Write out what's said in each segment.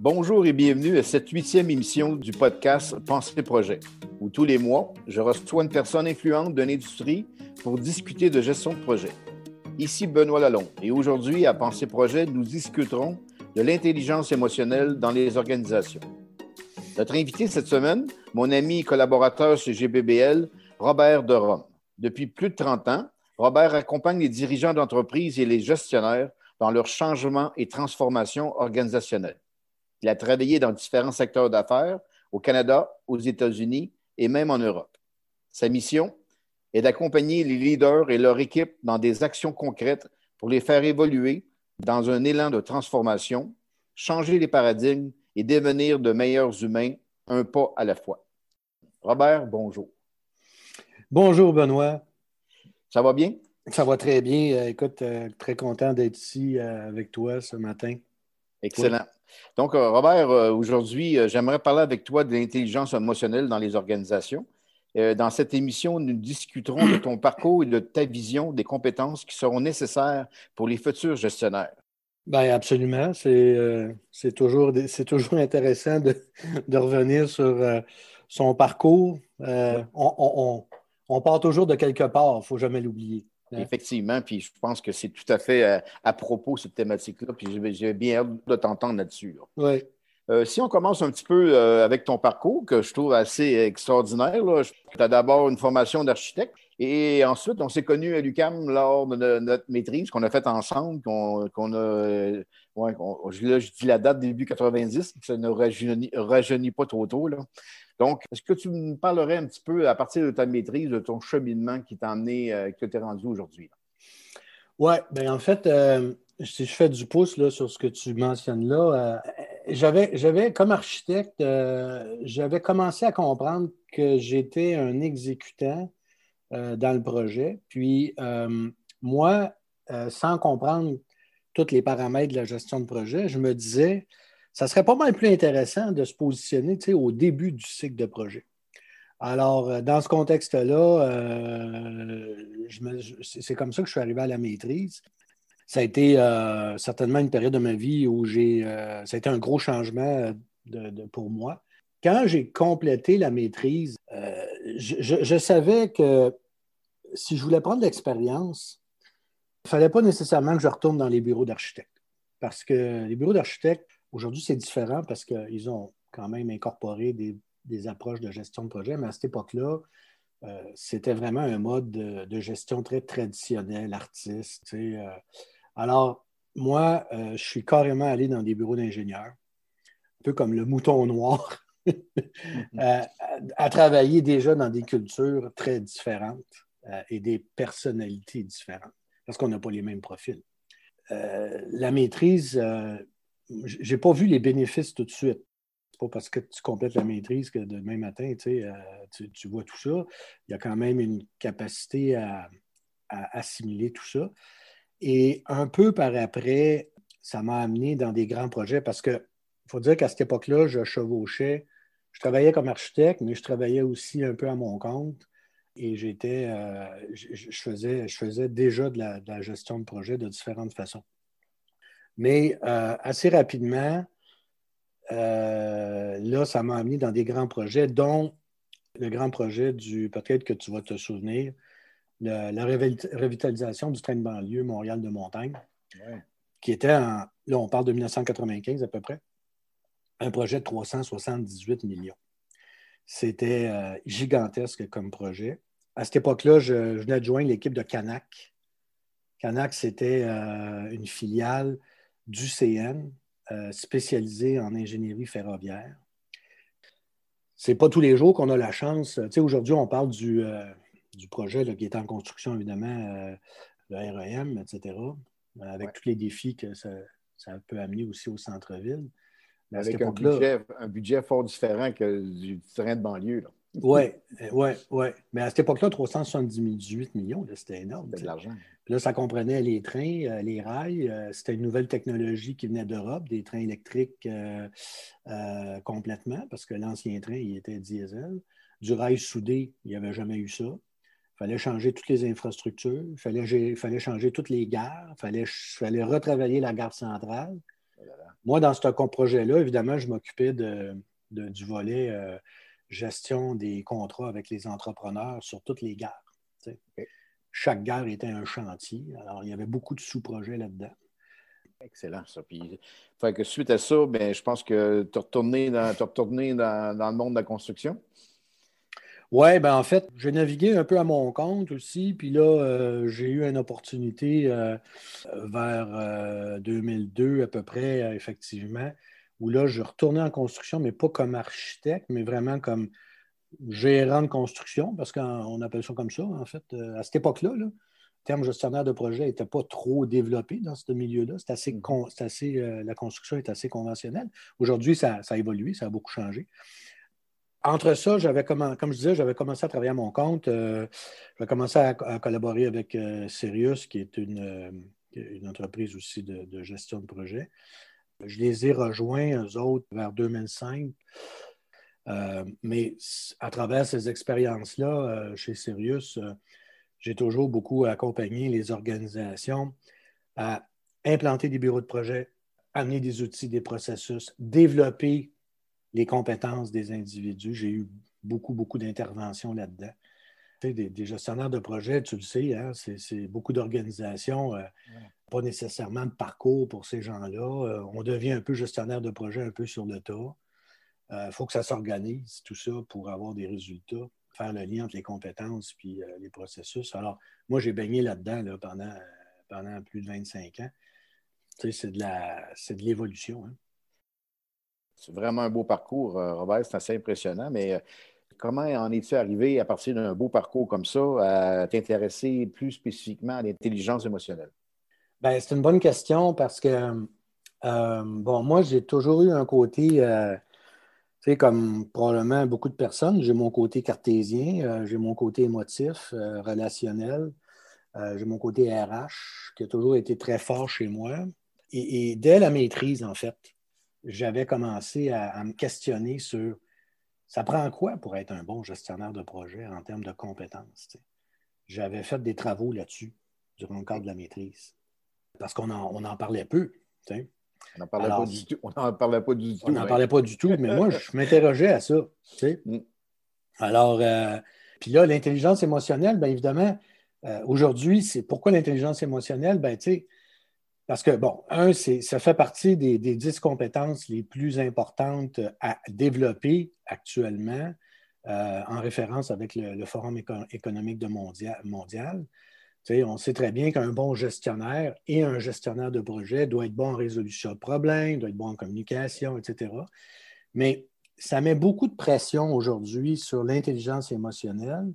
Bonjour et bienvenue à cette huitième émission du podcast Pensée Projet, où tous les mois, je reçois une personne influente de l'industrie pour discuter de gestion de projet. Ici Benoît Lalonde et aujourd'hui à Pensée Projet, nous discuterons de l'intelligence émotionnelle dans les organisations. Notre invité cette semaine, mon ami et collaborateur chez GBBL, Robert de Rome. Depuis plus de 30 ans, Robert accompagne les dirigeants d'entreprise et les gestionnaires dans leur changement et transformation organisationnelle. Il a travaillé dans différents secteurs d'affaires au Canada, aux États-Unis et même en Europe. Sa mission est d'accompagner les leaders et leur équipe dans des actions concrètes pour les faire évoluer dans un élan de transformation, changer les paradigmes et devenir de meilleurs humains un pas à la fois. Robert, bonjour. Bonjour, Benoît. Ça va bien? Ça va très bien. Euh, écoute, euh, très content d'être ici euh, avec toi ce matin. Excellent. Donc, Robert, aujourd'hui, j'aimerais parler avec toi de l'intelligence émotionnelle dans les organisations. Dans cette émission, nous discuterons de ton parcours et de ta vision des compétences qui seront nécessaires pour les futurs gestionnaires. Bien, absolument. C'est toujours, toujours intéressant de, revenir sur son parcours. On, on, part toujours de quelque part, il ne faut jamais l'oublier. Effectivement, puis je pense que c'est tout à fait euh, à, propos, cette thématique-là, puis j'ai bien hâte de t'entendre là-dessus. Oui. Euh, si on commence un petit peu euh, avec ton parcours, que je trouve assez extraordinaire, tu as d'abord une formation d'architecte et ensuite on s'est connus à l'UCAM lors de notre maîtrise qu'on a faite ensemble, qu'on a, ouais, je dis la date début 90, ça ne rajeunit, rajeunit pas trop tôt. Là. Donc, est-ce que tu me parlerais un petit peu, à partir de ta maîtrise, de ton cheminement qui t'a amené, euh, que tu rendu aujourd'hui? Oui, bien en fait, euh, si je fais du pouce là, sur ce que tu mentionnes là, euh, j'avais, comme architecte, j'avais commencé à comprendre que j'étais un exécutant dans le projet. Puis, moi, sans comprendre tous les paramètres de la gestion de projet, je me disais, ça serait pas mal plus intéressant de se positionner au début du cycle de projet. Alors, euh, dans ce contexte-là, euh, c'est comme ça que je suis arrivé à la maîtrise. Ça a été euh, certainement une période de ma vie où j'ai. ça a été un gros changement pour moi. Quand j'ai complété la maîtrise, je, je, savais que si je voulais prendre l'expérience, il ne fallait pas nécessairement que je retourne dans les bureaux d'architectes. Parce que les bureaux d'architectes, Aujourd'hui, c'est différent parce qu'ils ont quand même incorporé des, approches de gestion de projet, mais à cette époque-là, euh, c'était vraiment un mode de, gestion très traditionnel, artiste. Euh. Alors, moi, euh, je suis carrément allé dans des bureaux d'ingénieurs, un peu comme le mouton noir, à, travailler déjà dans des cultures très différentes et des personnalités différentes, parce qu'on n'a pas les mêmes profils. la maîtrise, j'ai pas vu les bénéfices tout de suite. C'est pas parce que tu complètes la maîtrise que demain matin, euh, tu, vois tout ça. Il y a quand même une capacité à, assimiler tout ça. Et un peu par après, ça m'a amené dans des grands projets parce qu'il faut dire qu'à cette époque-là, je chevauchais. Je travaillais comme architecte, mais je travaillais aussi un peu à mon compte. Et j'étais, euh, je, faisais, je faisais déjà de la gestion de projet de différentes façons. Mais euh, assez rapidement, euh, là, ça m'a amené dans des grands projets, dont le grand projet du, peut-être que tu vas te souvenir, la revitalisation du train de banlieue Montréal de Montagne, qui était en, là, on parle de 1995 à peu près, un projet de 378 millions. C'était euh, gigantesque comme projet. À cette époque-là, je, venais de joindre l'équipe de Canac. Canac, c'était une filiale du CN euh, spécialisé en ingénierie ferroviaire. Ce n'est pas tous les jours qu'on a la chance. Tu sais, aujourd'hui, on parle du, euh, projet qui est en construction, évidemment, euh, le REM, etc., avec tous les défis que ça, peut amener aussi au centre-ville. Avec un budget, un budget, fort différent que du train de banlieue. Oui, oui, oui. Mais à cette époque-là, 378 millions, c'était énorme. C'est de l'argent. Là, ça comprenait les trains, euh, les rails. Euh, c'était une nouvelle technologie qui venait d'Europe, des trains électriques euh, complètement, parce que l'ancien train, il était diesel. Du rail soudé, il n'y avait jamais eu ça. fallait changer toutes les infrastructures, il fallait, fallait changer toutes les gares, il fallait, fallait retravailler la gare centrale. Moi, dans ce projet-là, évidemment, je m'occupais de, du volet euh, gestion des contrats avec les entrepreneurs sur toutes les gares. Chaque gare était un chantier. Alors, il y avait beaucoup de sous-projets là-dedans. Excellent, ça. Puis, que suite à ça, ben, je pense que tu es retourné, dans, dans, le monde de la construction? Oui, ben en fait, j'ai navigué un peu à mon compte aussi. Puis là, euh, j'ai eu une opportunité euh, vers 2002 à peu près, effectivement, où là, je retournais en construction, mais pas comme architecte, mais vraiment comme gérant de construction, parce qu'on appelle ça comme ça, en fait. Euh, à cette époque-là, le terme gestionnaire de projet n'était pas trop développé dans ce milieu-là. C'est assez, mm. assez euh, la construction est assez conventionnelle. Aujourd'hui, ça, a évolué, ça a beaucoup changé. Entre ça, j'avais comme je disais, j'avais commencé à travailler à mon compte. Euh, j'avais commencé à, collaborer avec Sirius, qui est une, une entreprise aussi de, de, gestion de projet. Je les ai rejoints, eux autres, vers 2005. Euh, mais à travers ces expériences-là, euh, chez Sirius, euh, j'ai toujours beaucoup accompagné les organisations à implanter des bureaux de projet, amener des outils, des processus, développer les compétences des individus. J'ai eu beaucoup, beaucoup d'interventions là-dedans. des, gestionnaires de projet, tu le sais, hein, c'est beaucoup d'organisations, pas nécessairement de parcours pour ces gens-là. on devient un peu gestionnaire de projet un peu sur le tas. Il euh, faut que ça s'organise, tout ça, pour avoir des résultats, faire le lien entre les compétences et euh, les processus. Alors, moi, j'ai baigné là-dedans pendant, pendant plus de 25 ans. c'est de l'évolution. Hein. C'est vraiment un beau parcours, euh, Robert. C'est assez impressionnant. Mais comment en es-tu arrivé, à partir d'un beau parcours comme ça, à t'intéresser plus spécifiquement à l'intelligence émotionnelle? Ben, c'est une bonne question parce que, bon, moi, j'ai toujours eu un côté tu sais, comme probablement beaucoup de personnes, j'ai mon côté cartésien, euh, j'ai mon côté émotif, euh, relationnel, euh, j'ai mon côté RH qui a toujours été très fort chez moi. Et, dès la maîtrise, en fait, j'avais commencé à, me questionner sur ça prend quoi pour être un bon gestionnaire de projet en termes de compétences. J'avais fait des travaux là-dessus durant le cadre de la maîtrise parce qu'on en, parlait peu. On n'en parlait, pas du tout. On n'en parlait pas du tout. On n'en parlait pas du tout, mais moi, je m'interrogeais à ça. Mm. Alors, euh, puis là, l'intelligence émotionnelle, bien évidemment, euh, aujourd'hui, c'est pourquoi l'intelligence émotionnelle? Ben, tu sais, parce que, bon, un, ça fait partie des, dix compétences les plus importantes à développer actuellement, euh, en référence avec le, Forum économique de mondial, on sait très bien qu'un bon gestionnaire et un gestionnaire de projet doit être bon en résolution de problèmes, doit être bon en communication, etc. Mais ça met beaucoup de pression aujourd'hui sur l'intelligence émotionnelle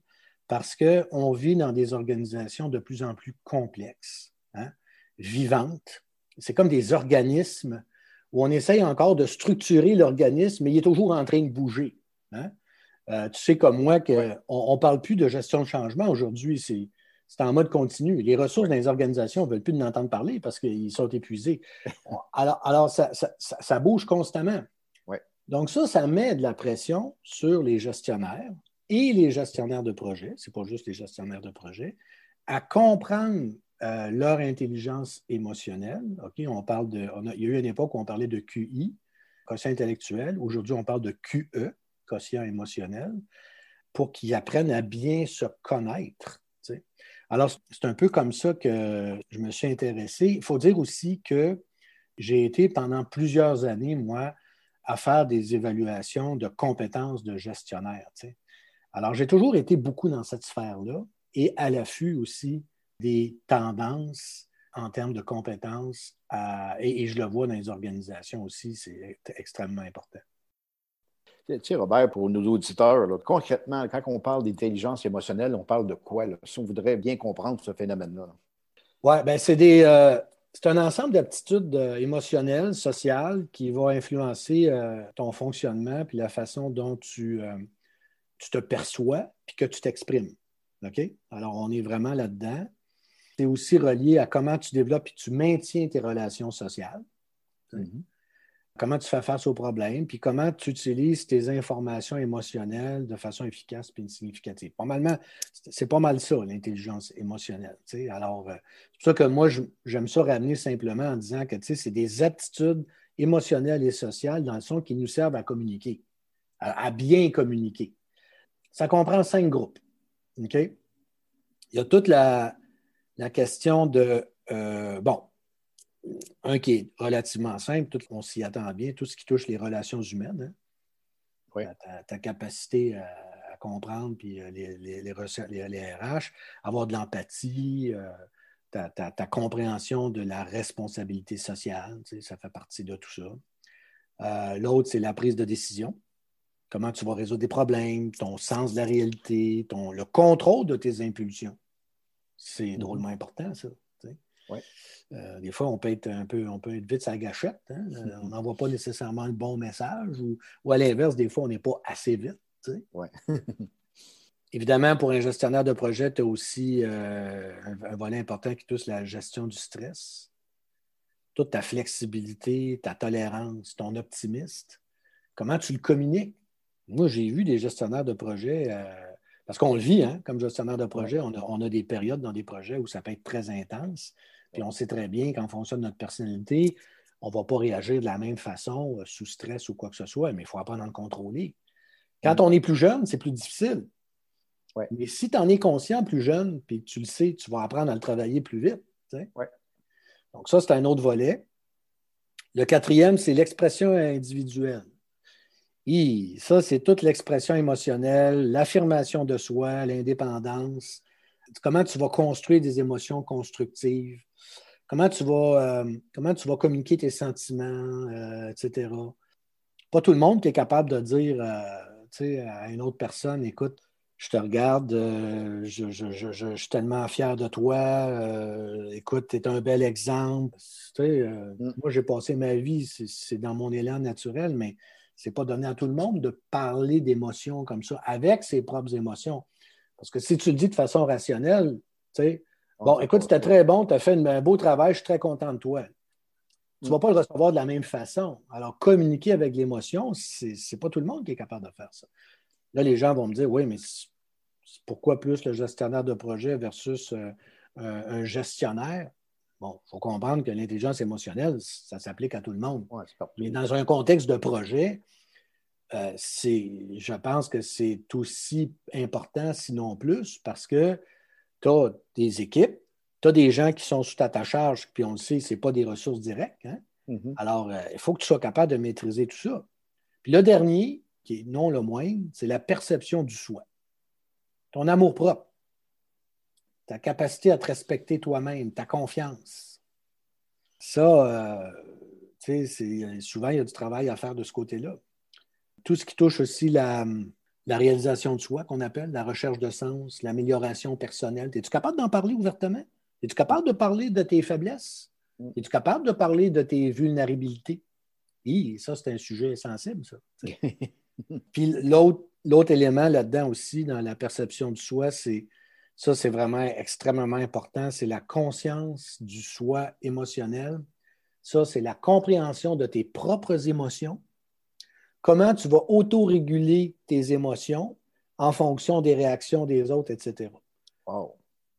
parce qu'on vit dans des organisations de plus en plus complexes, hein, vivantes. C'est comme des organismes où on essaye encore de structurer l'organisme, mais il est toujours en train de bouger. Hein. Euh, tu sais comme moi qu'on ne parle plus de gestion de changement aujourd'hui, c'est c'est en mode continu. Les ressources dans les organisations ne veulent plus d'entendre parler parce qu'ils sont épuisés. Alors, alors ça, bouge constamment. Donc, ça, ça met de la pression sur les gestionnaires et les gestionnaires de projet, c'est pas juste les gestionnaires de projet, à comprendre euh, leur intelligence émotionnelle. On parle de. il y a eu une époque où on parlait de QI, quotient intellectuel. Aujourd'hui, on parle de QE, quotient émotionnel, pour qu'ils apprennent à bien se connaître. Alors, c'est un peu comme ça que je me suis intéressé. Il faut dire aussi que j'ai été pendant plusieurs années, moi, à faire des évaluations de compétences de gestionnaire. Alors, j'ai toujours été beaucoup dans cette sphère-là et à l'affût aussi des tendances en termes de compétences, et, je le vois dans les organisations aussi, c'est extrêmement important. Tu sais, Robert, pour nos auditeurs, concrètement, quand on parle d'intelligence émotionnelle, on parle de quoi? Si on voudrait bien comprendre ce phénomène-là. Oui, bien, c'est euh, c'est un ensemble d'aptitudes euh, émotionnelles, sociales, qui vont influencer euh, ton fonctionnement puis la façon dont tu, tu te perçois puis que tu t'exprimes. OK? Alors, on est vraiment là-dedans. C'est aussi relié à comment tu développes et tu maintiens tes relations sociales. Mm-hmm. Comment tu fais face aux problèmes, puis comment tu utilises tes informations émotionnelles de façon efficace et significative. Normalement, c'est pas mal ça, l'intelligence émotionnelle. Alors, euh, c'est pour ça que moi, j'aime ça ramener simplement en disant que c'est des aptitudes émotionnelles et sociales dans le son qui nous servent à communiquer, à, bien communiquer. Ça comprend cinq groupes. Il y a toute la, question de, euh, bon, un qui est relativement simple, tout, on s'y attend bien, tout ce qui touche les relations humaines. Hein. Ta, capacité à, comprendre, puis euh, les, les, les, RH, avoir de l'empathie, euh, ta, compréhension de la responsabilité sociale, ça fait partie de tout ça. Euh, l'autre, c'est la prise de décision. Comment tu vas résoudre des problèmes, ton sens de la réalité, ton, le contrôle de tes impulsions. C'est mm-hmm. drôlement important, ça. Euh, des fois, on peut être un peu, on peut être vite sa gâchette. Hein. Euh, on n'envoie pas nécessairement le bon message ou, à l'inverse, des fois, on n'est pas assez vite. Évidemment, pour un gestionnaire de projet, tu as aussi euh, un, volet important qui touche la gestion du stress. Toute ta flexibilité, ta tolérance, ton optimiste. Comment tu le communiques? Moi, j'ai vu des gestionnaires de projet, parce qu'on le vit, hein, comme gestionnaire de projet, on on a, des périodes dans des projets où ça peut être très intense. Puis on sait très bien qu'en fonction de notre personnalité, on ne va pas réagir de la même façon euh, sous stress ou quoi que ce soit, mais il faut apprendre à le contrôler. Quand on est plus jeune, c'est plus difficile. Mais si tu en es conscient plus jeune, puis tu le sais, tu vas apprendre à le travailler plus vite. Donc, ça, c'est un autre volet. Le quatrième, c'est l'expression individuelle. Ça, c'est toute l'expression émotionnelle, l'affirmation de soi, l'indépendance. Comment tu vas construire des émotions constructives? Comment tu vas, euh, comment tu vas communiquer tes sentiments, euh, etc. Pas tout le monde qui est capable de dire euh, à une autre personne, écoute, je te regarde, je, suis tellement fier de toi, écoute, tu es un bel exemple. Mm. Moi, j'ai passé ma vie, c'est dans mon élan naturel, mais ce n'est pas donné à tout le monde de parler d'émotions comme ça, avec ses propres émotions. Parce que si tu le dis de façon rationnelle, tu sais, Bon, écoute, c'était très bon, tu as fait un beau travail, je suis très content de toi. Tu ne vas pas le recevoir de la même façon. Alors, communiquer avec l'émotion, ce n'est pas tout le monde qui est capable de faire ça. Là, les gens vont me dire, oui, mais pourquoi plus le gestionnaire de projet versus euh, un gestionnaire? Bon, il faut comprendre que l'intelligence émotionnelle, ça s'applique à tout le monde. mais dans un contexte de projet, euh, je pense que c'est aussi important, sinon plus, parce que tu as des équipes, tu as des gens qui sont sous ta charge, puis on le sait, ce n'est pas des ressources directes. Hein. Mm-hmm. Alors, euh, il faut que tu sois capable de maîtriser tout ça. Puis le dernier, qui est non le moindre, c'est la perception du soi. Ton amour propre, ta capacité à te respecter toi-même, ta confiance. Ça, euh, tu sais, souvent, il y a du travail à faire de ce côté-là. Tout ce qui touche aussi la, la réalisation de soi, qu'on appelle, la recherche de sens, l'amélioration personnelle. Es-tu capable d'en parler ouvertement? Es-tu capable de parler de tes faiblesses? Mm. Es-tu capable de parler de tes vulnérabilités? Et ça, c'est un sujet sensible, ça. Puis l'autre élément là-dedans aussi, dans la perception de soi, c'est ça, c'est vraiment extrêmement important, c'est la conscience du soi émotionnel. Ça, c'est la compréhension de tes propres émotions comment tu vas autoréguler tes émotions en fonction des réactions des autres, etc.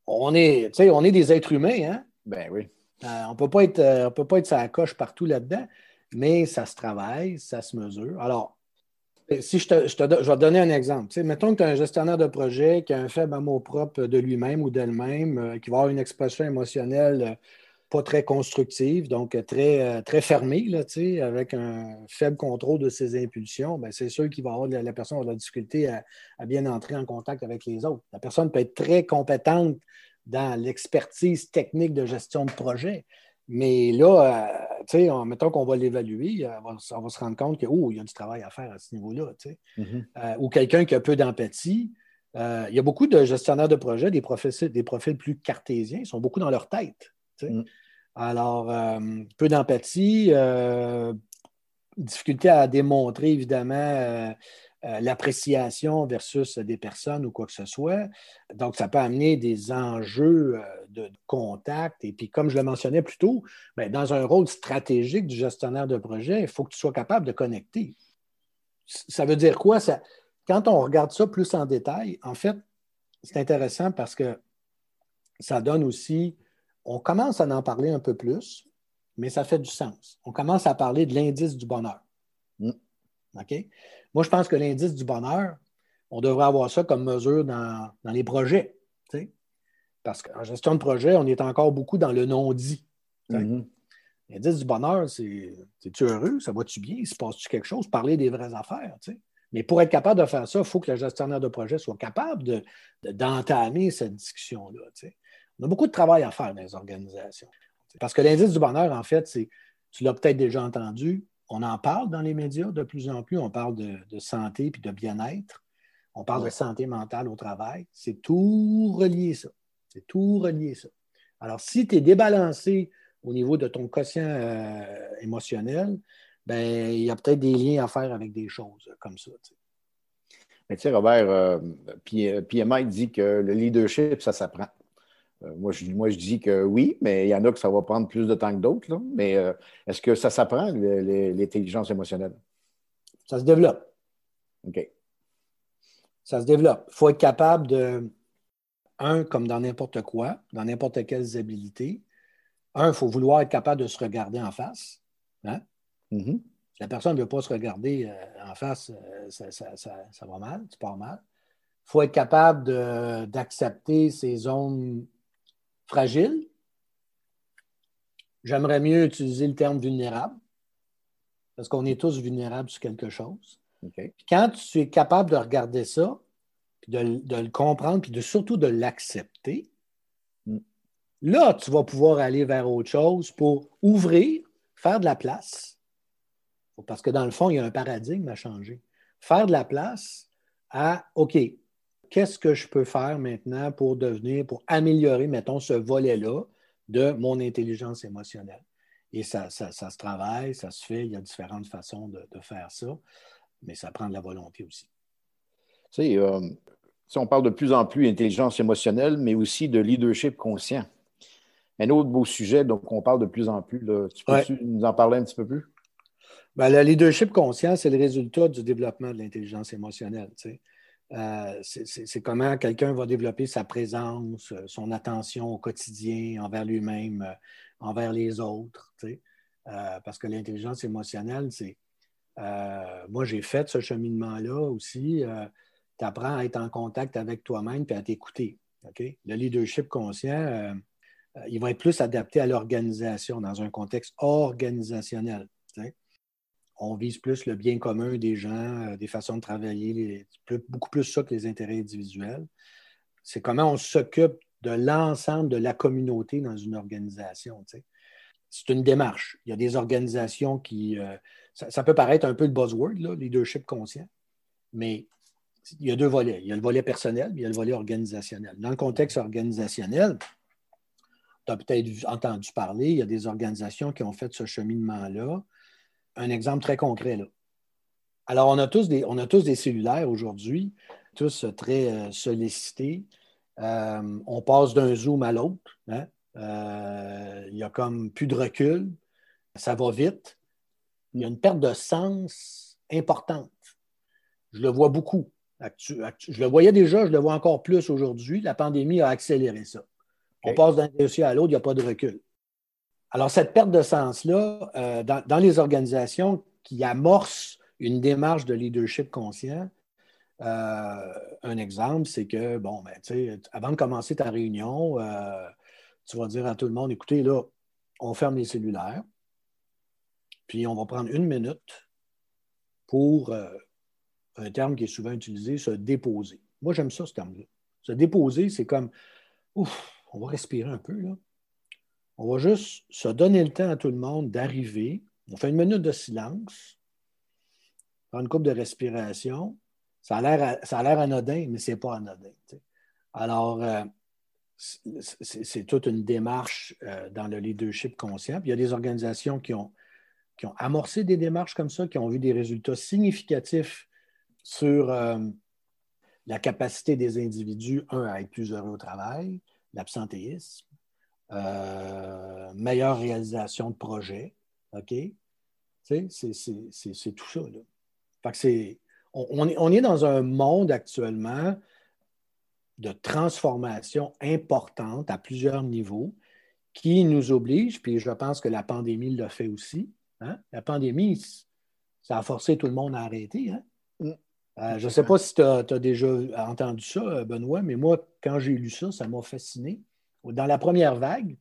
On, est, on est des êtres humains, hein? Ben oui. Euh, on peut pas être, euh, peut pas être sa coche partout là-dedans, mais ça se travaille, ça se mesure. Alors, si je, te, je, je vais te donner un exemple. mettons que tu as un gestionnaire de projet qui a un faible amour propre de lui-même ou d'elle-même, euh, qui va avoir une expression émotionnelle pas très constructive, donc très, euh, très fermée, là, avec un faible contrôle de ses impulsions, ben, c'est sûr qu'il va avoir la, personne avoir de la difficulté à, bien entrer en contact avec les autres. La personne peut être très compétente dans l'expertise technique de gestion de projet, mais là, euh, mettons qu'on va l'évaluer, on va, se rendre compte qu'il oh, y a du travail à faire à ce niveau-là. Mm-hmm. Euh, ou quelqu'un qui a peu d'empathie. il y a beaucoup de gestionnaires de projet, des profils, des profils plus cartésiens, ils sont beaucoup dans leur tête. Mm. Alors, euh, peu d'empathie, euh, difficulté à démontrer, évidemment, euh, l'appréciation versus des personnes ou quoi que ce soit. Donc, ça peut amener des enjeux euh, de contact. Et puis, comme je le mentionnais plus tôt, ben, dans un rôle stratégique du gestionnaire de projet, il faut que tu sois capable de connecter. Ça veut dire quoi? Ça, quand on regarde ça plus en détail, en fait, c'est intéressant parce que ça donne aussi, on commence à en parler un peu plus, mais ça fait du sens. On commence à parler de l'indice du bonheur. Mm. OK? Moi, je pense que l'indice du bonheur, on devrait avoir ça comme mesure dans, les projets. Parce qu'en gestion de projet, on est encore beaucoup dans le non-dit. Mm-hmm. L'indice du bonheur, c'est es-tu heureux? Ça va-tu bien? Se passe-tu quelque chose? Parler des vraies affaires. Mais pour être capable de faire ça, il faut que le gestionnaire de projet soit capable d'entamer cette discussion-là. On a beaucoup de travail à faire dans les organisations. Parce que l'indice du bonheur, en fait, c'est, tu l'as peut-être déjà entendu, on en parle dans les médias de plus en plus. On parle de, santé puis de bien-être. On parle de santé mentale au travail. C'est tout relié, ça. C'est tout relié, ça. Alors, si tu es débalancé au niveau de ton quotient euh, émotionnel, ben, il y a peut-être des liens à faire avec des choses comme ça. Mais tu sais, Robert, euh, PMI dit que le leadership, ça s'apprend. Euh, moi, je, moi, je dis que oui, mais il y en a que ça va prendre plus de temps que d'autres. Mais euh, est-ce que ça s'apprend, l'intelligence émotionnelle? Ça se développe. OK. Ça se développe. Il faut être capable de, un, comme dans n'importe quoi, dans n'importe quelle habilités, un, il faut vouloir être capable de se regarder en face. Hein? Mm-hmm. Si la personne ne veut pas se regarder euh, en face, ça, ça, va mal, tu pars mal. Il faut être capable d'accepter ces zones fragile. J'aimerais mieux utiliser le terme vulnérable, parce qu'on est tous vulnérables sur quelque chose. Quand tu es capable de regarder ça, de, le comprendre, puis de, surtout de l'accepter, mm. là, tu vas pouvoir aller vers autre chose pour ouvrir, faire de la place. Parce que dans le fond, il y a un paradigme à changer. Faire de la place à OK, qu'est-ce que je peux faire maintenant pour devenir, pour améliorer, mettons, ce volet-là de mon intelligence émotionnelle? Et ça, se travaille, ça se fait, il y a différentes façons de, faire ça, mais ça prend de la volonté aussi. Tu sais, euh, si on parle de plus en plus d'intelligence émotionnelle, mais aussi de leadership conscient. Un autre beau sujet, donc on parle de plus en plus. Tu peux nous en parler un petit peu plus? Ben, le leadership conscient, c'est le résultat du développement de l'intelligence émotionnelle. Tu sais. Euh, c'est comment quelqu'un va développer sa présence, euh, son attention au quotidien envers lui-même, euh, envers les autres. parce que l'intelligence émotionnelle, c'est. moi, j'ai fait ce cheminement-là aussi. tu apprends à être en contact avec toi-même et à t'écouter. Le leadership conscient, il va être plus adapté à l'organisation dans un contexte organisationnel on vise plus le bien commun des gens, euh, des façons de travailler, beaucoup plus ça que les intérêts individuels. C'est comment on s'occupe de l'ensemble de la communauté dans une organisation. C'est une démarche. Il y a des organisations qui. Euh, ça, peut paraître un peu le buzzword, là, leadership conscient, mais il y a deux volets. Il y a le volet personnel, mais il y a le volet organisationnel. Dans le contexte organisationnel, tu as peut-être entendu parler, il y a des organisations qui ont fait ce cheminement-là un exemple très concret. Là. Alors, on a tous des, on a tous des cellulaires aujourd'hui, tous très euh, sollicités. Euh, on passe d'un zoom à l'autre. Hein. Euh, il y a comme plus de recul. Ça va vite. Il y a une perte de sens importante. Je le vois beaucoup. Je le voyais déjà, je le vois encore plus aujourd'hui. La pandémie a accéléré ça. On passe d'un dossier à l'autre, il n'y a pas de recul. Alors, cette perte de sens-là, euh, dans, les organisations qui amorcent une démarche de leadership conscient, euh, un exemple, c'est que, bon, ben, avant de commencer ta réunion, euh, tu vas dire à tout le monde, écoutez, là, on ferme les cellulaires, puis on va prendre une minute pour un terme qui est souvent utilisé, se déposer. Moi, j'aime ça, ce terme-là. Se déposer, c'est comme, ouf, on va respirer un peu, là. On va juste se donner le temps à tout le monde d'arriver. On fait une minute de silence, prendre une coupe de respiration. Ça a l'air anodin, mais ce n'est pas anodin. Alors, euh, c'est toute une démarche euh, dans le leadership conscient. il y a des organisations qui ont, qui ont amorcé des démarches comme ça, qui ont vu des résultats significatifs sur la capacité des individus, un, à être plus heureux au travail, l'absentéisme, meilleure réalisation de projets, OK? C'est tout ça. Là. Fait on, est, on est dans un monde actuellement de transformation importante à plusieurs niveaux qui nous oblige, puis je pense que la pandémie l'a fait aussi. Hein? La pandémie, ça a forcé tout le monde à arrêter. Hein? Mm. Euh, je ne sais pas si tu as, déjà entendu ça, Benoît, mais moi, quand j'ai lu ça, ça m'a fasciné. Dans la première vague,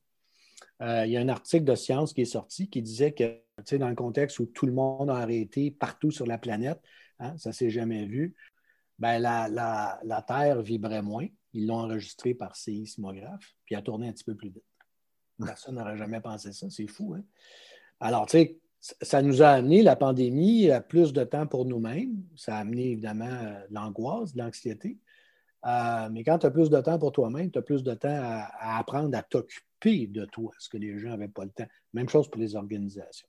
euh, il y a un article de Science qui est sorti qui disait que, dans le contexte où tout le monde a arrêté partout sur la planète, hein, ça ne s'est jamais vu, ben, la, la, Terre vibrait moins. Ils l'ont enregistré par séismographe, puis a tourné un petit peu plus vite. Personne n'aurait jamais pensé ça, c'est fou. Hein? Alors, tu sais, ça nous a amené, la pandémie, à plus de temps pour nous-mêmes. Ça a amené évidemment euh, l'angoisse, l'anxiété. Euh, mais quand tu as plus de temps pour toi-même, tu as plus de temps à, apprendre à t'occuper de toi, ce que les gens n'avaient pas le temps. Même chose pour les organisations.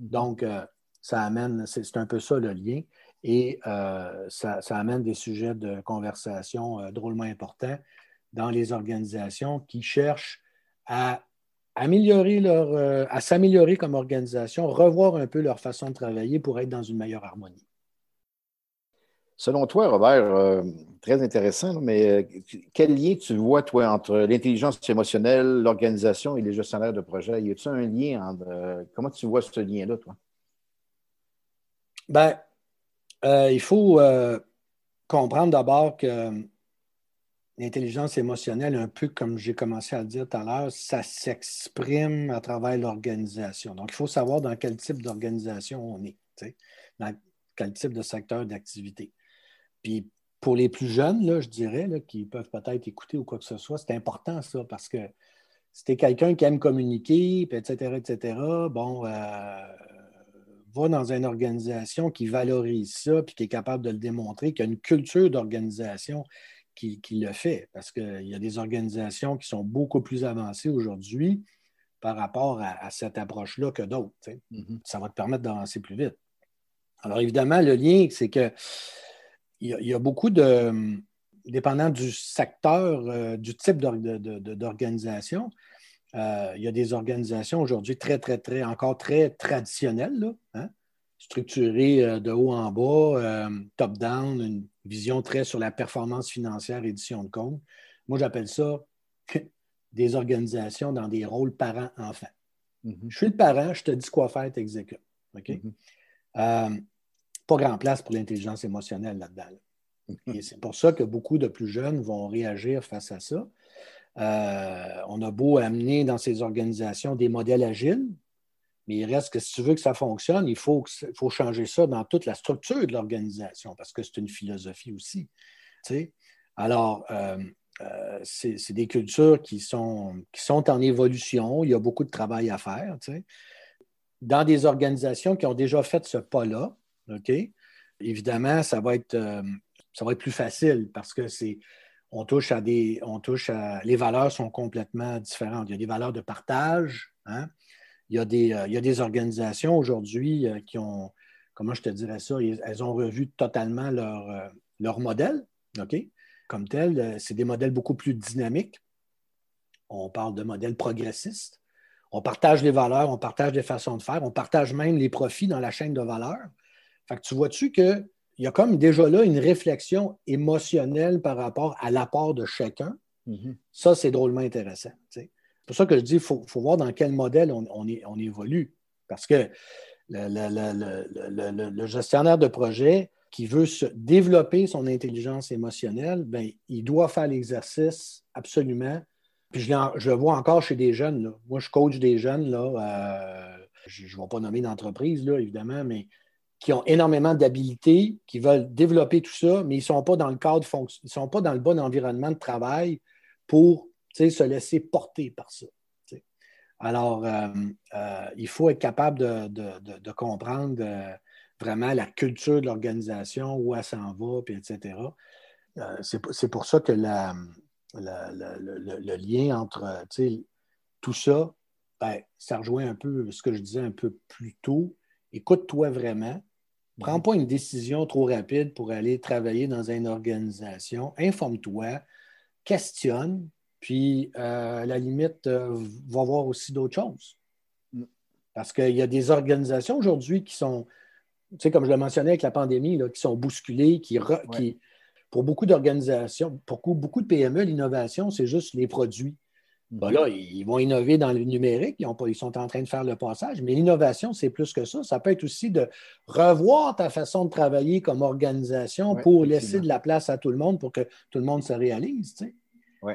Mm-hmm. Donc, euh, ça amène, c'est un peu ça le lien, et ça, ça, amène des sujets de conversation drôlement importants dans les organisations qui cherchent à améliorer leur, euh, à s'améliorer comme organisation, revoir un peu leur façon de travailler pour être dans une meilleure harmonie. Selon toi, Robert, euh, très intéressant, mais euh, quel lien tu vois, toi, entre l'intelligence émotionnelle, l'organisation et les gestionnaires de projet? Y a-t-il un lien entre. comment tu vois ce lien-là, toi? Bien, il faut comprendre d'abord que l'intelligence émotionnelle, un peu comme j'ai commencé à le dire tout à l'heure, ça s'exprime à travers l'organisation. Donc, il faut savoir dans quel type d'organisation on est, dans quel type de secteur d'activité. Puis, pour les plus jeunes, là, je dirais, là, qui peuvent peut-être écouter ou quoi que ce soit, c'est important ça, parce que si tu es quelqu'un qui aime communiquer, etc., etc., bon, euh, va dans une organisation qui valorise ça, puis qui est capable de le démontrer, qui a une culture d'organisation qui, le fait, parce qu'il y a des organisations qui sont beaucoup plus avancées aujourd'hui par rapport à, cette approche-là que d'autres. Mm-hmm. Ça va te permettre d'avancer plus vite. Alors évidemment, le lien, c'est que il y, a beaucoup de, dépendant du secteur, euh, du type d'organisation, euh, il y a des organisations aujourd'hui très, très, très, encore très traditionnelles, hein, structurées euh, de haut en bas, top-down, une vision très sur la performance financière, édition de compte. Moi, j'appelle ça des organisations dans des rôles parents-enfants. Mm-hmm. Je suis le parent, je te dis quoi faire, tu exécutes. Pas grand place pour l'intelligence émotionnelle là-dedans. Mm-hmm. Et c'est pour ça que beaucoup de plus jeunes vont réagir face à ça. Euh, on a beau amener dans ces organisations des modèles agiles, mais il reste que si tu veux que ça fonctionne, il faut, faut changer ça dans toute la structure de l'organisation parce que c'est une philosophie aussi. Alors, euh, euh, c'est des cultures qui sont, qui sont en évolution. Il y a beaucoup de travail à faire. Dans des organisations qui ont déjà fait ce pas-là, OK, évidemment, ça va être, euh, ça va être plus facile parce que c'est on touche à des. On touche à. Les valeurs sont complètement différentes. Il y a des valeurs de partage. Hein? Il y a des, euh, il y a des organisations aujourd'hui euh, qui ont, comment je te dirais ça, elles ont revu totalement leur, leur modèle, OK? Comme tel, c'est des modèles beaucoup plus dynamiques. On parle de modèles progressistes. On partage les valeurs, on partage des façons de faire, on partage même les profits dans la chaîne de valeur. Fait que tu vois-tu qu'il y a comme déjà là une réflexion émotionnelle par rapport à l'apport de chacun? Mm-hmm. Ça, c'est drôlement intéressant. C'est pour ça que je dis qu'il faut, voir dans quel modèle on, évolue. Parce que le, gestionnaire de projet qui veut se développer son intelligence émotionnelle, ben, il doit faire l'exercice absolument. Puis je, le vois encore chez des jeunes. Moi, je coach des jeunes, là, euh, je ne vais pas nommer d'entreprise, évidemment, mais qui ont énormément d'habilités, qui veulent développer tout ça, mais ils ne sont pas dans le cadre, ils sont pas dans le bon environnement de travail pour se laisser porter par ça. Alors, euh, euh, il faut être capable de, comprendre euh, vraiment la culture de l'organisation, où elle s'en va, puis etc. c'est pour ça que le, lien entre tout ça, ben, ça rejoint un peu ce que je disais un peu plus tôt. Écoute-toi vraiment, Prends pas une décision trop rapide pour aller travailler dans une organisation. Informe-toi, questionne, puis euh, à la limite, euh, va voir aussi d'autres choses. Mm. Parce qu'il y a des organisations aujourd'hui qui sont, tu sais, comme je le mentionnais avec la pandémie, qui sont bousculées, qui, qui pour beaucoup d'organisations, pour beaucoup de PME, l'innovation, c'est juste les produits. Ben là, ils vont innover dans le numérique, ils, sont en train de faire le passage, mais l'innovation, c'est plus que ça. Ça peut être aussi de revoir ta façon de travailler comme organisation pour laisser de la place à tout le monde pour que tout le monde se réalise. Oui.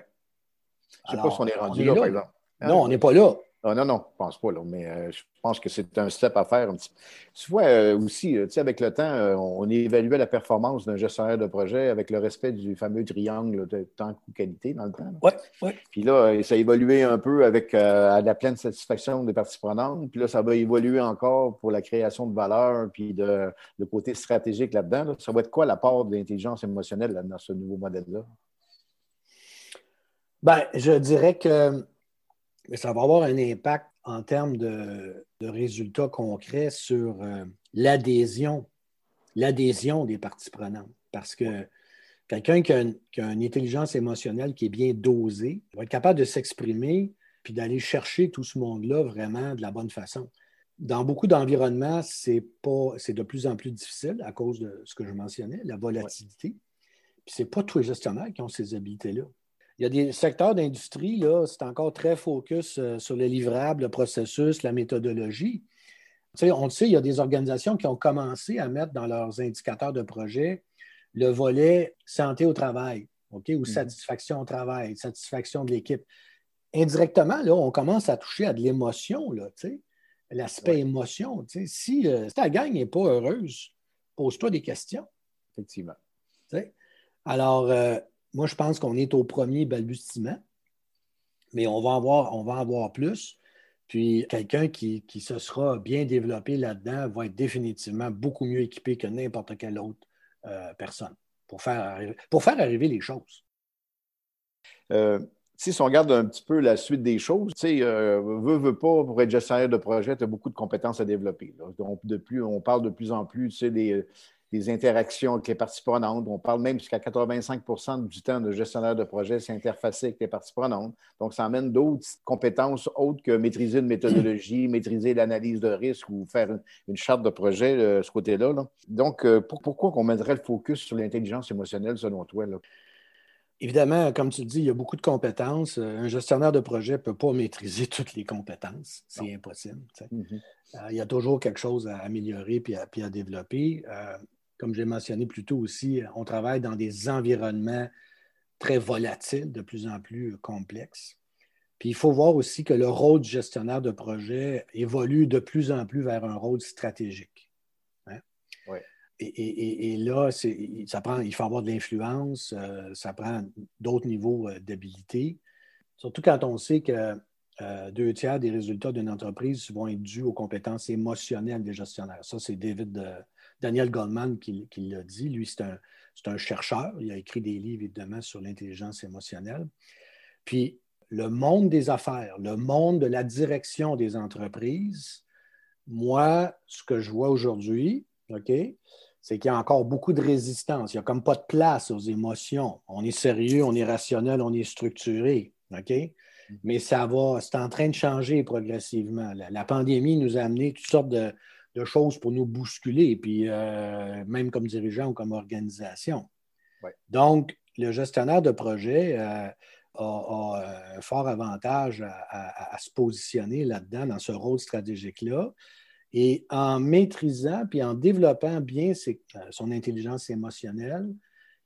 Je ne sais pas si on est rendu là, par exemple. Non, on n'est pas là. Ah, non, non, je ne pense pas, là, mais euh, je pense que c'est un step à faire. Un petit... Tu vois, euh, aussi, euh, avec le temps, on évaluait la performance d'un gestionnaire de projet avec le respect du fameux triangle de temps, coût, qualité dans le temps. Oui, oui. Puis là, ça a évolué un peu avec la pleine satisfaction des parties prenantes. Puis là, ça va évoluer encore pour la création de valeur, puis de, le côté stratégique là-dedans. Ça va être quoi la part de l'intelligence émotionnelle dans ce nouveau modèle-là? Bien, je dirais que mais ça va avoir un impact en termes de, résultats concrets sur euh, l'adhésion, l'adhésion des parties prenantes. Parce que quelqu'un qui, qui, a une intelligence émotionnelle qui est bien dosée va être capable de s'exprimer puis d'aller chercher tout ce monde-là vraiment de la bonne façon. Dans beaucoup d'environnements, c'est pas, c'est de plus en plus difficile à cause de ce que je mentionnais, la volatilité. Puis c'est pas tous les gestionnaires qui ont ces habiletés-là. Il y a des secteurs d'industrie, là, c'est encore très focus euh, sur le livrable, le processus, la méthodologie. on le sait, il y a des organisations qui ont commencé à mettre dans leurs indicateurs de projet le volet santé au travail, OK, ou mhm. satisfaction au travail, satisfaction de l'équipe. Indirectement, là, on commence à toucher à de l'émotion, là, l'aspect émotion. Si, euh, si, ta gang n'est pas heureuse, pose-toi des questions. Effectivement. Alors, euh, moi, je pense qu'on est au premier balbutiement, mais on va en voir, on va plus. Puis quelqu'un qui, se sera bien développé là-dedans va être définitivement beaucoup mieux équipé que n'importe quelle autre euh, personne pour faire, pour faire arriver les choses. Euh, si on regarde un petit peu la suite des choses, tu sais, euh, veut pas, pour être gestionnaire de projet, tu as beaucoup de compétences à développer. Donc, de plus, on parle de plus en plus, tu sais, des, des interactions avec les parties prenantes. On parle même jusqu'à 85% du temps de gestionnaire de projet s'interfacer avec les parties prenantes. Donc, ça amène d'autres compétences autres que maîtriser une méthodologie, maîtriser l'analyse de risque ou faire une, charte de projet, de euh, ce côté-là. Donc, euh, pourquoi on mettrait le focus sur l'intelligence émotionnelle selon toi? Évidemment, comme tu le dis, il y a beaucoup de compétences. Euh, un gestionnaire de projet ne peut pas maîtriser toutes les compétences. C'est impossible. Mm-hmm. il y a toujours quelque chose à améliorer puis à, puis à développer comme j'ai mentionné plus tôt aussi, on travaille dans des environnements très volatiles, de plus en plus complexes. Puis il faut voir aussi que le rôle du gestionnaire de projet évolue de plus en plus vers un rôle stratégique. Hein? Et, là, ça prend, il faut avoir de l'influence, euh, ça prend d'autres niveaux euh, d'habilité, surtout quand on sait que euh, deux tiers des résultats d'une entreprise vont être dus aux compétences émotionnelles des gestionnaires. Ça, c'est David Daniel Goldman qui, l'a dit. Lui, c'est un, chercheur. Il a écrit des livres, évidemment, sur l'intelligence émotionnelle. Puis, le monde des affaires, le monde de la direction des entreprises, moi, ce que je vois aujourd'hui, OK, c'est qu'il y a encore beaucoup de résistance. Il n'y a comme pas de place aux émotions. On est sérieux, on est rationnel, on est structuré. OK? Mais ça va, c'est en train de changer progressivement. la pandémie nous a amené toutes sortes de, de choses pour nous bousculer, puis euh, même comme dirigeant ou comme organisation. Donc, le gestionnaire de projet euh, a, un fort avantage à, se positionner là-dedans, dans ce rôle stratégique-là. Et en maîtrisant puis en développant bien euh, son intelligence émotionnelle,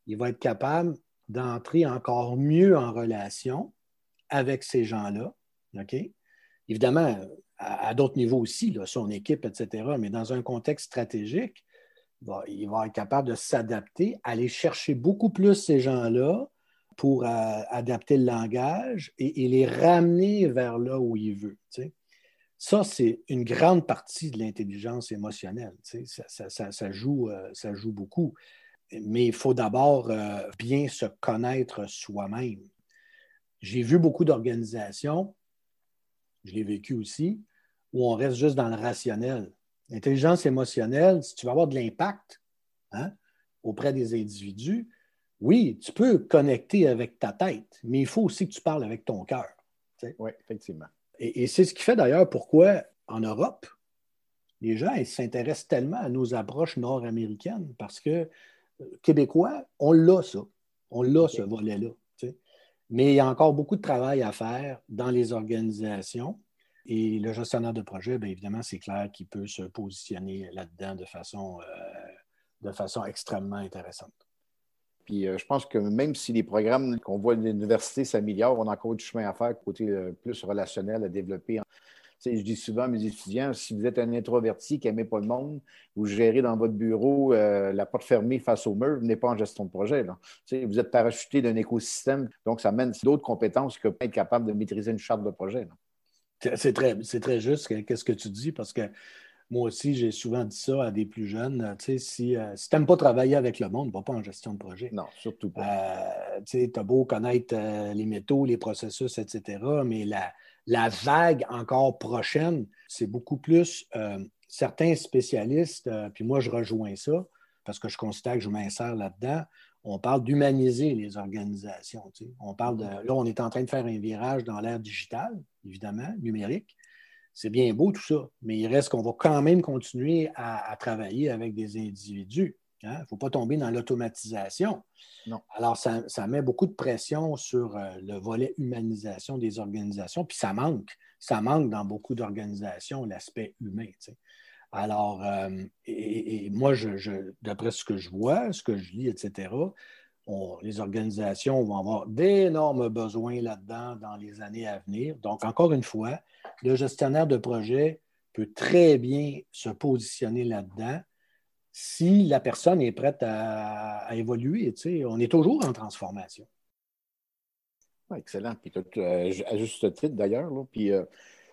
il va être capable d'entrer encore mieux en relation avec ces gens-là. OK? Évidemment, à, d'autres niveaux aussi, son équipe, etc. Mais dans un contexte stratégique, il va être capable de s'adapter, aller chercher beaucoup plus ces gens-là pour euh, adapter le langage et, les ramener vers là où il veut. Ça, c'est une grande partie de l'intelligence émotionnelle. Ça, joue, euh, ça joue beaucoup. Mais il faut d'abord euh, bien se connaître soi-même. J'ai vu beaucoup d'organisations je l'ai vécu aussi, où on reste juste dans le rationnel? L'intelligence émotionnelle, si tu veux avoir de l'impact hein, auprès des individus, oui, tu peux connecter avec ta tête, mais il faut aussi que tu parles avec ton cœur. Oui, effectivement. Et, c'est ce qui fait d'ailleurs pourquoi en Europe, les gens s'intéressent tellement à nos approches nord-américaines parce que euh, Québécois, on l'a ça. On l'a ce volet-là. Mais il y a encore beaucoup de travail à faire dans les organisations. Et le gestionnaire de projet, bien évidemment, c'est clair qu'il peut se positionner là-dedans de façon, euh, de façon extrêmement intéressante. Puis euh, je pense que même si les programmes qu'on voit à l'université s'améliorent, on a encore du chemin à faire côté euh, plus relationnel à développer. je dis souvent à mes étudiants, si vous êtes un introverti qui n'aimait pas le monde, vous gérez dans votre bureau la porte fermée face au mur, vous n'êtes pas en gestion de projet. Vous êtes parachuté d'un écosystème, donc ça mène d'autres compétences que être capable de maîtriser une charte de projet. C'est très, très juste, qu'est-ce que tu dis, parce que moi aussi, j'ai souvent dit ça à des plus jeunes. Euh, tu sais, si, euh, si tu n'aimes pas travailler avec le monde, ne va pas en gestion de projet. Non, surtout pas. Euh, tu as beau connaître les métaux, les processus, etc., mais la, la vague encore prochaine, c'est beaucoup plus certains spécialistes, puis moi, je rejoins ça parce que je constate que je m'insère là-dedans. On parle d'humaniser les organisations. On parle de. Là, on est en train de faire un virage dans l'ère digitale, évidemment, numérique. C'est bien beau tout ça, mais il reste qu'on va quand même continuer à, travailler avec des individus. Il hein. ne faut pas tomber dans l'automatisation. Alors, ça, met beaucoup de pression sur euh, le volet humanisation des organisations, puis ça manque. Ça manque dans beaucoup d'organisations, l'aspect humain. Alors, euh, et, moi, d'après ce que je vois, ce que je lis, etc., les organisations vont avoir d'énormes besoins là-dedans dans les années à venir. Donc, encore une fois, le gestionnaire de projet peut très bien se positionner là-dedans si la personne est prête à, évoluer. on est toujours en transformation. excellent. Puis, euh, à juste titre d'ailleurs, puis euh,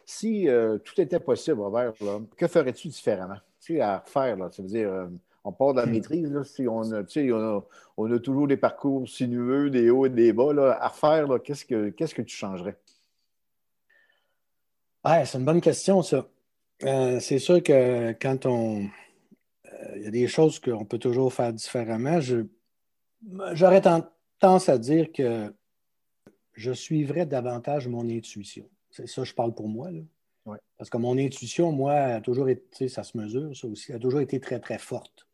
si euh, tout était possible, Robert, que ferais-tu différemment? Tu à refaire, là, dire on part de la maîtrise. si on, a, on, a, toujours des parcours sinueux, des hauts et des bas. Là, à refaire, qu'est-ce, que, qu'est-ce que tu changerais? c'est une bonne question, ça. Euh, c'est sûr que quand on. Euh, il y a des choses qu'on peut toujours faire différemment. Je, j'aurais tendance à dire que je suivrais davantage mon intuition. C'est ça, je parle pour moi. Là. Parce que mon intuition, moi, a toujours été, ça se mesure, ça aussi, a toujours été très, très forte.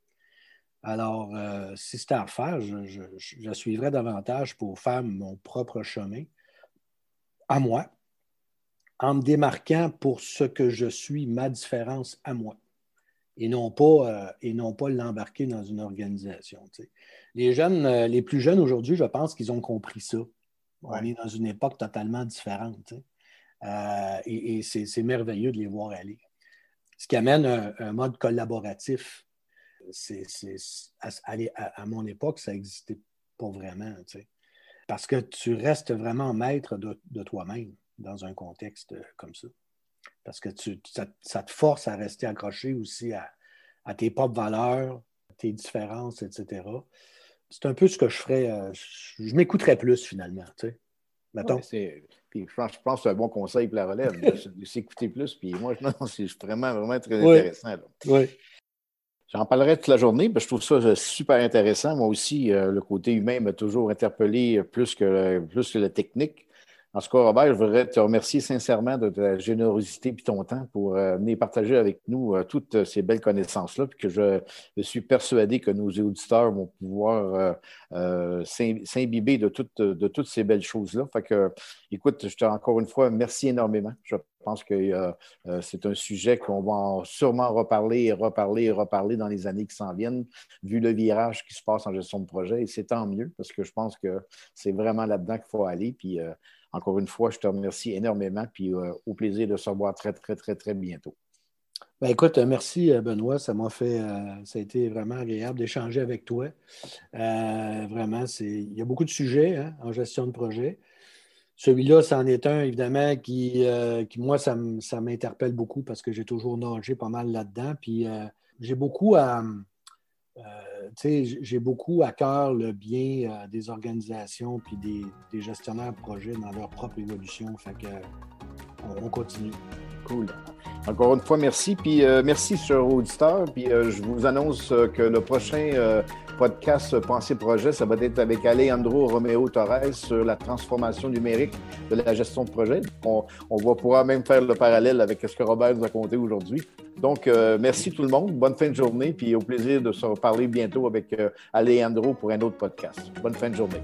Alors, euh, si c'était à refaire, je, je, suivrais davantage pour faire mon propre chemin à moi, en me démarquant pour ce que je suis, ma différence à moi, et non pas, euh, pas l'embarquer dans une organisation. Les jeunes, euh, les plus jeunes aujourd'hui, je pense qu'ils ont compris ça. On est dans une époque totalement différente. Euh, et, c'est merveilleux de les voir aller. Ce qui amène un, mode collaboratif. C'est, à, mon époque, ça n'existait pas vraiment. Parce que tu restes vraiment maître de toi-même dans un contexte euh, comme ça. Parce que tu, ça, te force à rester accroché aussi à, tes propres valeurs, tes différences, etc. C'est un peu ce que je ferais. Euh, je, m'écouterais plus finalement. Tu sais. puis je pense, je pense que c'est un bon conseil pour la relève, de, s'écouter plus. Puis moi, c'est vraiment, vraiment très intéressant. Oui. J'en parlerai toute la journée, mais je trouve ça super intéressant. Moi aussi, euh, le côté humain m'a toujours interpellé plus que, plus que la technique. En tout cas, Robert, je voudrais te remercier sincèrement de ta générosité et ton temps pour euh, venir partager avec nous euh, toutes ces belles connaissances-là, puis que je, suis persuadé que nos auditeurs vont pouvoir euh, s'imbiber de, de toutes ces belles choses-là. Fait que, écoute, je te encore une fois, merci énormément. Pense que c'est un sujet qu'on va sûrement reparler et reparler et reparler dans les années qui s'en viennent, vu le virage qui se passe en gestion de projet. Et c'est tant mieux parce que je pense que c'est vraiment là-dedans qu'il faut aller. Puis encore une fois, je te remercie énormément, puis euh, au plaisir de se revoir très, très, très, très bientôt. Ben écoute, merci euh, Benoît, ça m'a fait, euh, ça a été vraiment agréable d'échanger avec toi. vraiment, il y a beaucoup de sujets hein, en gestion de projet. Celui-là, c'en est un, évidemment, qui, qui moi, ça, m'interpelle beaucoup parce que j'ai toujours nagé pas mal là-dedans. Puis j'ai beaucoup à, euh, j'ai beaucoup à cœur le bien euh, des organisations puis des, gestionnaires de projets dans leur propre évolution. Fait que, on, continue. Cool. Encore une fois, merci. Puis merci, sur auditeur. Puis je vous annonce que le prochain podcast Pensée Projet, ça va être avec Alejandro Romeo Torres sur la transformation numérique de la gestion de projet. On, va pouvoir même faire le parallèle avec ce que Robert nous a conté aujourd'hui. Donc, merci tout le monde. Bonne fin de journée. Puis au plaisir de se reparler bientôt avec Alejandro pour un autre podcast. Bonne fin de journée.